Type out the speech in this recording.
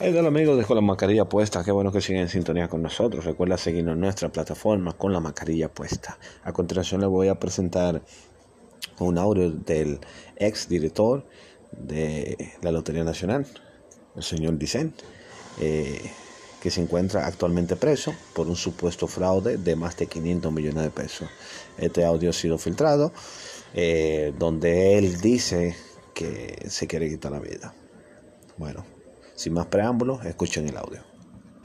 Hey, amigos, dejo la mascarilla puesta. Qué bueno que siguen en sintonía con nosotros. Recuerda seguirnos en nuestra plataforma con la mascarilla puesta. A continuación les voy a presentar un audio del ex director de la Lotería Nacional, el señor Dicen, eh, que se encuentra actualmente preso por un supuesto fraude de más de 500 millones de pesos. Este audio ha sido filtrado, eh, donde él dice que se quiere quitar la vida. Bueno. Sin más preámbulos, escuchen el audio.